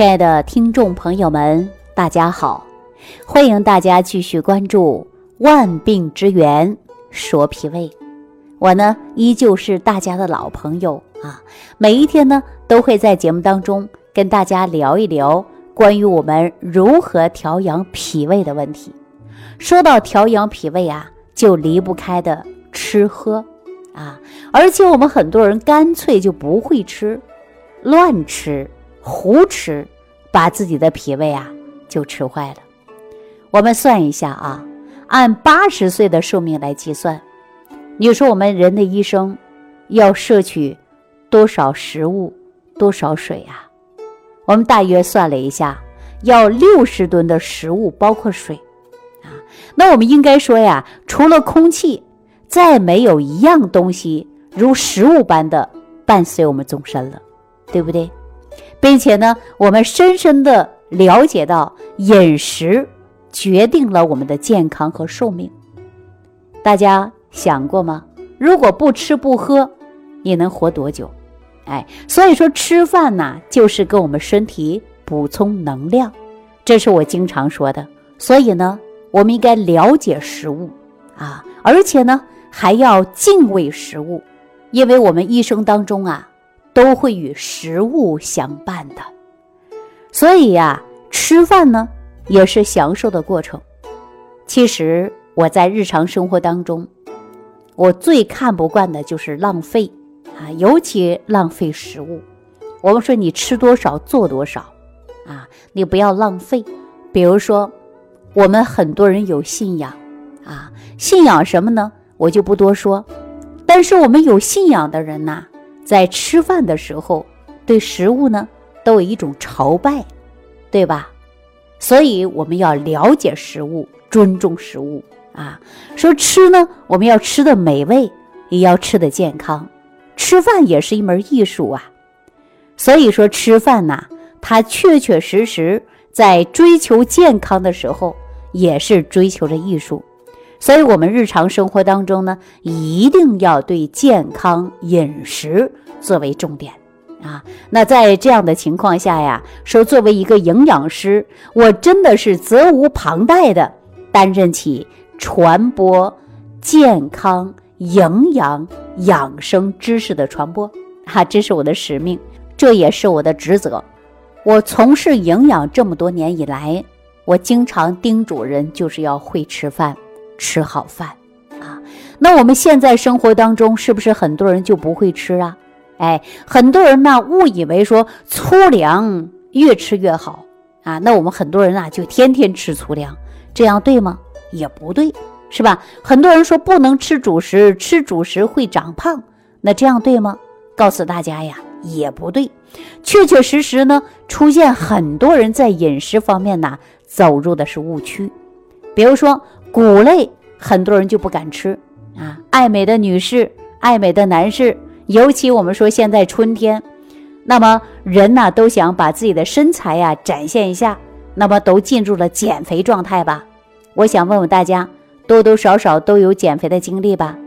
亲爱的听众朋友们，大家好！欢迎大家继续关注《万病之源说脾胃》。我呢，依旧是大家的老朋友啊。每一天呢，都会在节目当中跟大家聊一聊关于我们如何调养脾胃的问题。说到调养脾胃啊，就离不开的吃喝啊，而且我们很多人干脆就不会吃，乱吃。胡吃，把自己的脾胃啊就吃坏了。我们算一下啊，按八十岁的寿命来计算，你说我们人的一生要摄取多少食物、多少水啊？我们大约算了一下，要六十吨的食物，包括水啊。那我们应该说呀，除了空气，再没有一样东西如食物般的伴随我们终身了，对不对？并且呢，我们深深的了解到，饮食决定了我们的健康和寿命。大家想过吗？如果不吃不喝，你能活多久？哎，所以说吃饭呢，就是给我们身体补充能量，这是我经常说的。所以呢，我们应该了解食物啊，而且呢，还要敬畏食物，因为我们一生当中啊。都会与食物相伴的，所以呀，吃饭呢也是享受的过程。其实我在日常生活当中，我最看不惯的就是浪费啊，尤其浪费食物。我们说你吃多少做多少啊，你不要浪费。比如说，我们很多人有信仰啊，信仰什么呢？我就不多说。但是我们有信仰的人呐。在吃饭的时候，对食物呢都有一种朝拜，对吧？所以我们要了解食物，尊重食物啊。说吃呢，我们要吃的美味，也要吃的健康。吃饭也是一门艺术啊。所以说吃饭呐，它确确实实在追求健康的时候，也是追求着艺术。所以，我们日常生活当中呢，一定要对健康饮食作为重点啊。那在这样的情况下呀，说作为一个营养师，我真的是责无旁贷的担任起传播健康、营养、养生知识的传播啊，这是我的使命，这也是我的职责。我从事营养这么多年以来，我经常叮嘱人，就是要会吃饭。吃好饭啊！那我们现在生活当中是不是很多人就不会吃啊？哎，很多人呢误以为说粗粮越吃越好啊。那我们很多人啊就天天吃粗粮，这样对吗？也不对，是吧？很多人说不能吃主食，吃主食会长胖，那这样对吗？告诉大家呀，也不对。确确实实呢，出现很多人在饮食方面呢走入的是误区，比如说。谷类很多人就不敢吃啊，爱美的女士、爱美的男士，尤其我们说现在春天，那么人呢都想把自己的身材呀展现一下，那么都进入了减肥状态吧？我想问问大家，多多少少都有减肥的经历吧？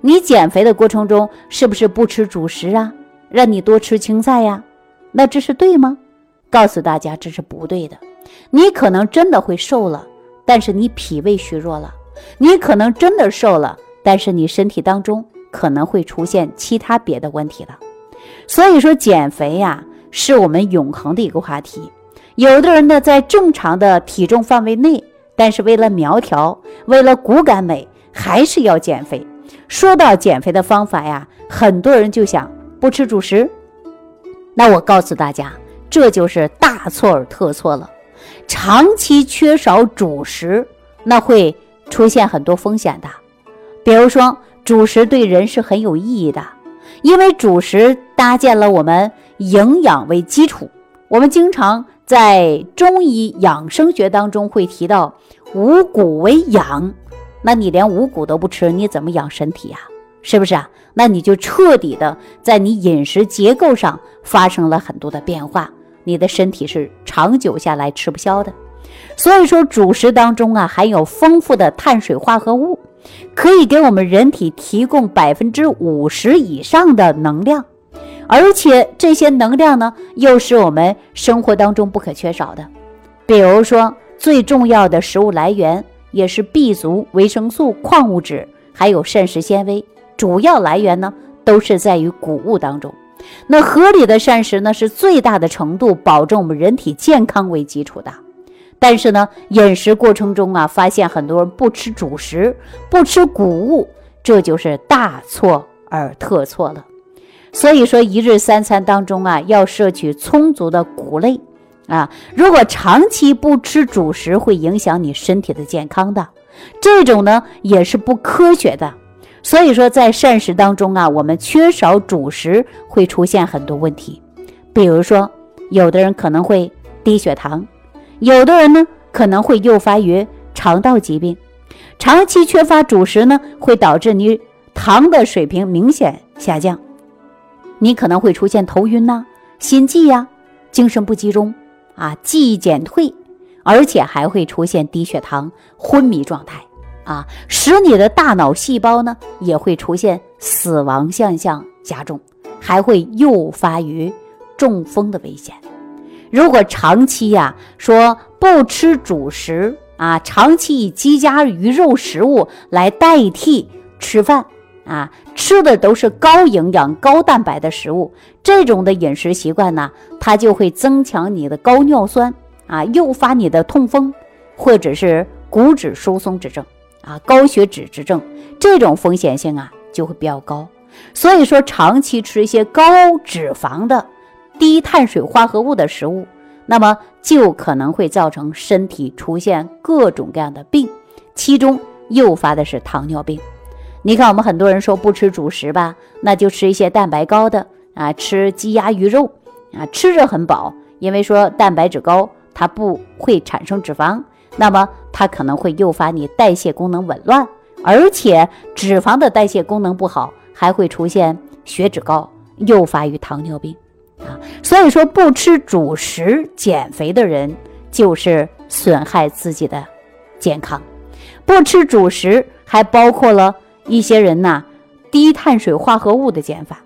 你减肥的过程中是不是不吃主食啊？让你多吃青菜呀？那这是对吗？告诉大家这是不对的，你可能真的会瘦了。但是你脾胃虚弱了，你可能真的瘦了，但是你身体当中可能会出现其他别的问题了。所以说减肥呀，是我们永恒的一个话题。有的人呢，在正常的体重范围内，但是为了苗条，为了骨感美，还是要减肥。说到减肥的方法呀，很多人就想不吃主食，那我告诉大家，这就是大错而特错了。长期缺少主食，那会出现很多风险的。比如说，主食对人是很有意义的，因为主食搭建了我们营养为基础。我们经常在中医养生学当中会提到五谷为养，那你连五谷都不吃，你怎么养身体呀？是不是啊？那你就彻底的在你饮食结构上发生了很多的变化。你的身体是长久下来吃不消的，所以说主食当中啊含有丰富的碳水化合物，可以给我们人体提供百分之五十以上的能量，而且这些能量呢，又是我们生活当中不可缺少的。比如说，最重要的食物来源也是 B 族维生素、矿物质，还有膳食纤维，主要来源呢都是在于谷物当中。那合理的膳食呢，是最大的程度保证我们人体健康为基础的。但是呢，饮食过程中啊，发现很多人不吃主食，不吃谷物，这就是大错而特错了。所以说，一日三餐当中啊，要摄取充足的谷类啊。如果长期不吃主食，会影响你身体的健康的，这种呢也是不科学的。所以说，在膳食当中啊，我们缺少主食会出现很多问题，比如说，有的人可能会低血糖。有的人呢，可能会诱发于肠道疾病，长期缺乏主食呢，会导致你糖的水平明显下降，你可能会出现头晕呐、心悸呀、精神不集中。啊、记忆减退，而且还会出现低血糖、昏迷状态。啊，使你的大脑细胞呢也会出现死亡现象加重，还会诱发于中风的危险。如果长期呀说不吃主食啊，长期以鸡鸭鱼肉食物来代替吃饭啊，吃的都是高营养高蛋白的食物，这种的饮食习惯呢，它就会增强你的高尿酸啊，诱发你的痛风，或者是骨质疏松之症啊，高血脂之症，这种风险性啊就会比较高。所以说，长期吃一些高脂肪的。低碳水化合物的食物，那么就可能会造成身体出现各种各样的病，其中诱发的是糖尿病。你看，我们很多人说不吃主食吧，那就吃一些蛋白高的啊，吃鸡鸭鱼肉啊，吃着很饱，因为说蛋白质高，它不会产生脂肪，那么它可能会诱发你代谢功能紊乱，而且脂肪的代谢功能不好，还会出现血脂高，诱发于糖尿病。啊，所以说不吃主食减肥的人，就是损害自己的健康。不吃主食还包括了一些人呐，低碳水化合物的减法。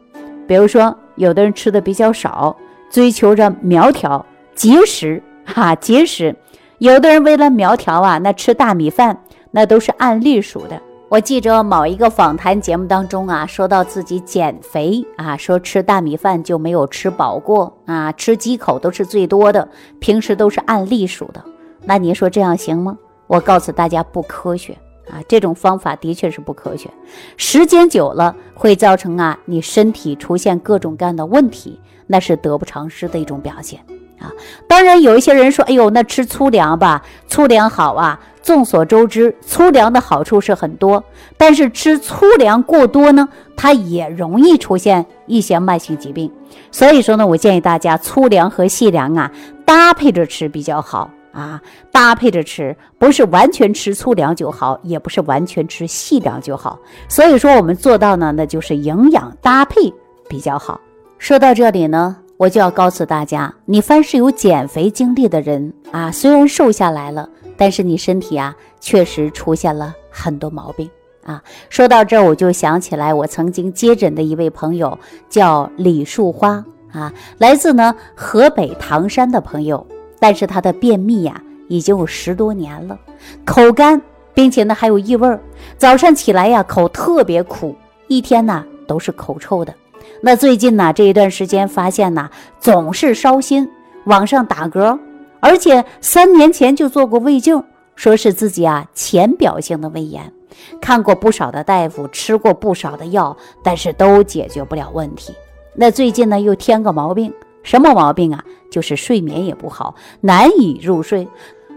比如说，有的人吃的比较少，追求着苗条节食，哈节食；有的人为了苗条啊，那吃大米饭，那都是按粒数的。我记着某一个访谈节目当中啊，说到自己减肥啊，说吃大米饭就没有吃饱过啊，吃几口都是最多的，平时都是按粒数的。那你说这样行吗？我告诉大家不科学啊，这种方法的确是不科学，时间久了会造成啊你身体出现各种各样的问题，那是得不偿失的一种表现啊。当然有一些人说，哎呦，那吃粗粮吧，粗粮好啊。众所周知，粗粮的好处是很多，但是吃粗粮过多呢，它也容易出现一些慢性疾病。所以说呢，我建议大家粗粮和细粮啊搭配着吃比较好啊，搭配着吃，不是完全吃粗粮就好，也不是完全吃细粮就好。所以说我们做到呢，那就是营养搭配比较好。说到这里呢，我就要告诉大家，你凡是有减肥经历的人啊，虽然瘦下来了。但是你身体啊，确实出现了很多毛病啊。说到这儿，我就想起来我曾经接诊的一位朋友，叫李树花啊，来自呢河北唐山的朋友。但是他的便秘呀，已经有十多年了，口干，并且呢还有异味儿。早上起来呀，口特别苦，一天呢都是口臭的。那最近呢这一段时间，发现呢总是烧心，往上打嗝。而且三年前就做过胃镜，说是自己啊浅表性的胃炎，看过不少的大夫，吃过不少的药，但是都解决不了问题。那最近呢又添个毛病，什么毛病啊？就是睡眠也不好，难以入睡。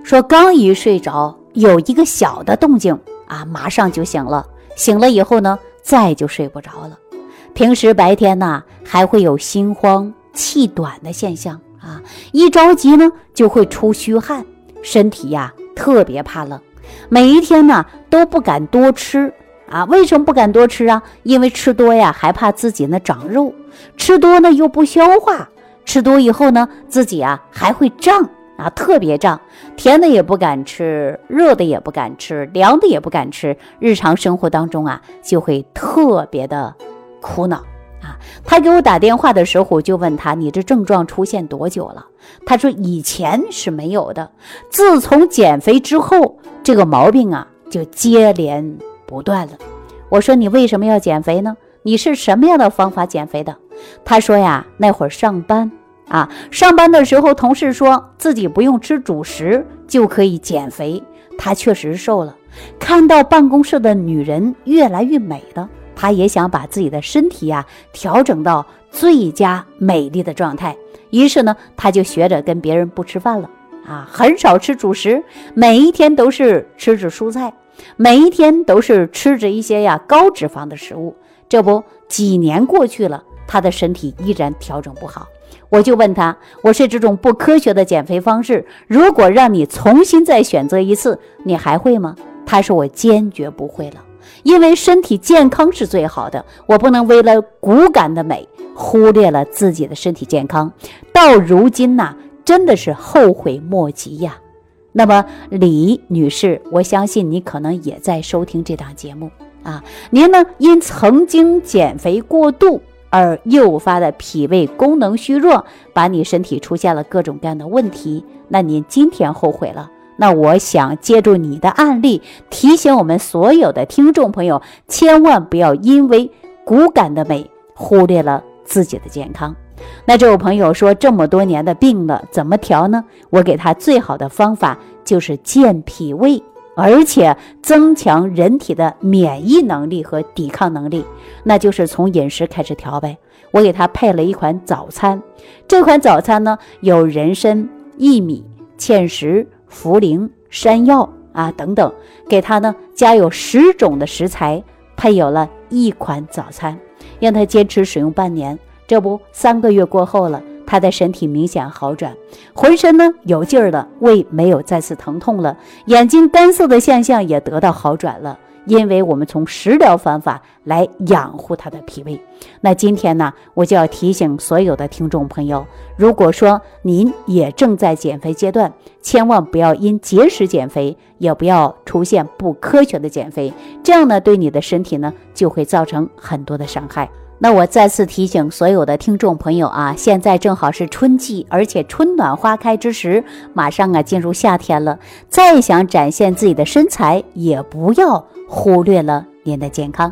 说刚一睡着，有一个小的动静啊，马上就醒了。醒了以后呢，再就睡不着了。平时白天呢，还会有心慌气短的现象。啊，一着急呢就会出虚汗，身体呀特别怕冷，每一天呢都不敢多吃啊。为什么不敢多吃啊？因为吃多呀还怕自己呢长肉，吃多呢又不消化，吃多以后呢自己啊还会胀啊，特别胀。甜的也不敢吃，热的也不敢吃，凉的也不敢吃，日常生活当中啊就会特别的苦恼。啊。他给我打电话的时候，我就问他：“你这症状出现多久了？”他说：“以前是没有的，自从减肥之后，这个毛病啊就接连不断了。”我说：“你为什么要减肥呢？你是什么样的方法减肥的？”他说：“呀，那会儿上班啊，上班的时候同事说自己不用吃主食就可以减肥，他确实瘦了。看到办公室的女人越来越美了。”他也想把自己的身体呀调整到最佳美丽的状态，于是呢，他就学着跟别人不吃饭了啊，很少吃主食，每一天都是吃着蔬菜，每一天都是吃着一些呀高脂肪的食物。这不，几年过去了，他的身体依然调整不好。我就问他，我是这种不科学的减肥方式，如果让你重新再选择一次，你还会吗？他说我坚决不会了。因为身体健康是最好的，我不能为了骨感的美忽略了自己的身体健康。到如今呐，真的是后悔莫及呀。那么李女士，我相信你可能也在收听这档节目啊。您呢，因曾经减肥过度而诱发的脾胃功能虚弱，把你身体出现了各种各样的问题。那您今天后悔了？那我想借助你的案例，提醒我们所有的听众朋友，千万不要因为骨感的美忽略了自己的健康。那这位朋友说，这么多年的病了，怎么调呢？我给他最好的方法就是健脾胃，而且增强人体的免疫能力和抵抗能力，那就是从饮食开始调呗。我给他配了一款早餐，这款早餐呢有人参、薏米、芡实。茯苓、山药啊等等，给他呢加有十种的食材，配有了一款早餐，让他坚持使用半年。这不，三个月过后了，他的身体明显好转，浑身呢有劲儿了，胃没有再次疼痛了，眼睛干涩的现象也得到好转了。因为我们从食疗方法来养护他的脾胃，那今天呢，我就要提醒所有的听众朋友，如果说您也正在减肥阶段，千万不要因节食减肥，也不要出现不科学的减肥，这样呢，对你的身体呢就会造成很多的伤害。那我再次提醒所有的听众朋友啊，现在正好是春季，而且春暖花开之时，马上啊进入夏天了，再想展现自己的身材，也不要。忽略了您的健康。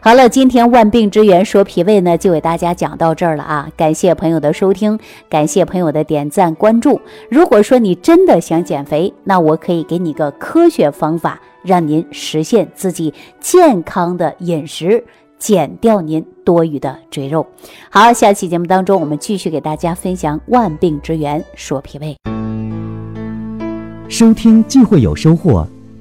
好了，今天万病之源说脾胃呢，就给大家讲到这儿了啊！感谢朋友的收听，感谢朋友的点赞关注。如果说你真的想减肥，那我可以给你个科学方法，让您实现自己健康的饮食，减掉您多余的赘肉。好，下期节目当中，我们继续给大家分享万病之源说脾胃。收听既会有收获。